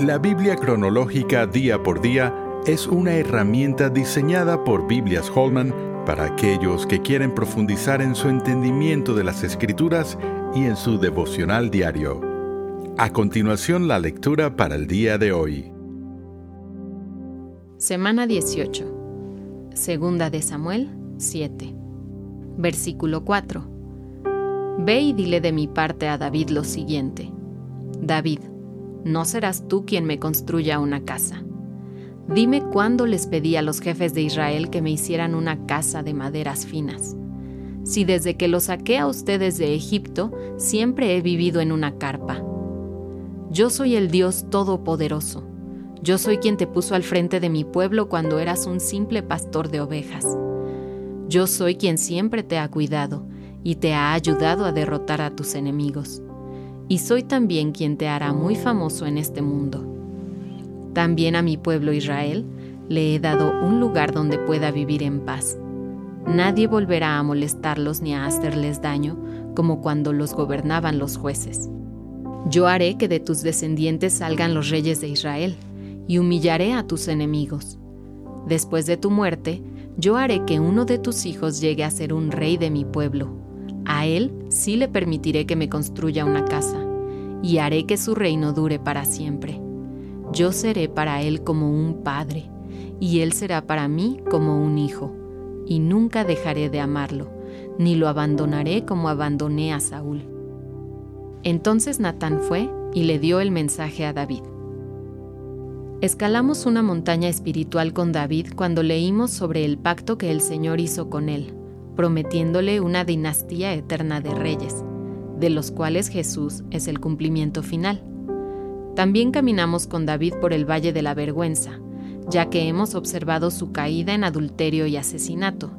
La Biblia cronológica día por día es una herramienta diseñada por Biblias Holman para aquellos que quieren profundizar en su entendimiento de las escrituras y en su devocional diario. A continuación la lectura para el día de hoy. Semana 18. Segunda de Samuel 7. Versículo 4. Ve y dile de mi parte a David lo siguiente. David, no serás tú quien me construya una casa. Dime cuándo les pedí a los jefes de Israel que me hicieran una casa de maderas finas. Si desde que los saqué a ustedes de Egipto siempre he vivido en una carpa. Yo soy el Dios Todopoderoso. Yo soy quien te puso al frente de mi pueblo cuando eras un simple pastor de ovejas. Yo soy quien siempre te ha cuidado y te ha ayudado a derrotar a tus enemigos y soy también quien te hará muy famoso en este mundo. También a mi pueblo Israel le he dado un lugar donde pueda vivir en paz. Nadie volverá a molestarlos ni a hacerles daño como cuando los gobernaban los jueces. Yo haré que de tus descendientes salgan los reyes de Israel, y humillaré a tus enemigos. Después de tu muerte, yo haré que uno de tus hijos llegue a ser un rey de mi pueblo, a él sí le permitiré que me construya una casa, y haré que su reino dure para siempre. Yo seré para él como un padre, y él será para mí como un hijo, y nunca dejaré de amarlo, ni lo abandonaré como abandoné a Saúl. Entonces Natán fue y le dio el mensaje a David. Escalamos una montaña espiritual con David cuando leímos sobre el pacto que el Señor hizo con él prometiéndole una dinastía eterna de reyes, de los cuales Jesús es el cumplimiento final. También caminamos con David por el Valle de la Vergüenza, ya que hemos observado su caída en adulterio y asesinato.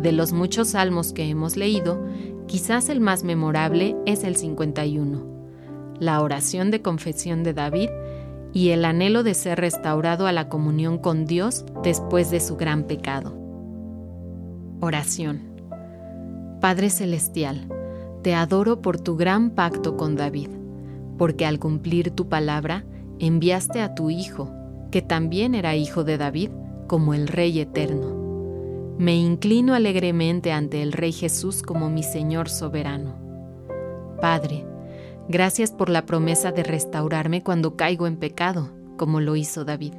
De los muchos salmos que hemos leído, quizás el más memorable es el 51, la oración de confesión de David y el anhelo de ser restaurado a la comunión con Dios después de su gran pecado. Oración. Padre Celestial, te adoro por tu gran pacto con David, porque al cumplir tu palabra enviaste a tu Hijo, que también era hijo de David, como el Rey eterno. Me inclino alegremente ante el Rey Jesús como mi Señor soberano. Padre, gracias por la promesa de restaurarme cuando caigo en pecado, como lo hizo David.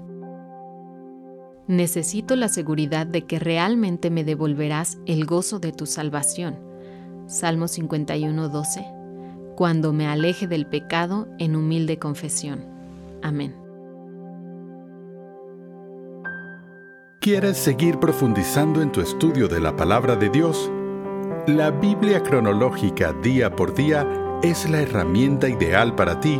Necesito la seguridad de que realmente me devolverás el gozo de tu salvación. Salmo 51, 12. Cuando me aleje del pecado en humilde confesión. Amén. ¿Quieres seguir profundizando en tu estudio de la palabra de Dios? La Biblia cronológica día por día es la herramienta ideal para ti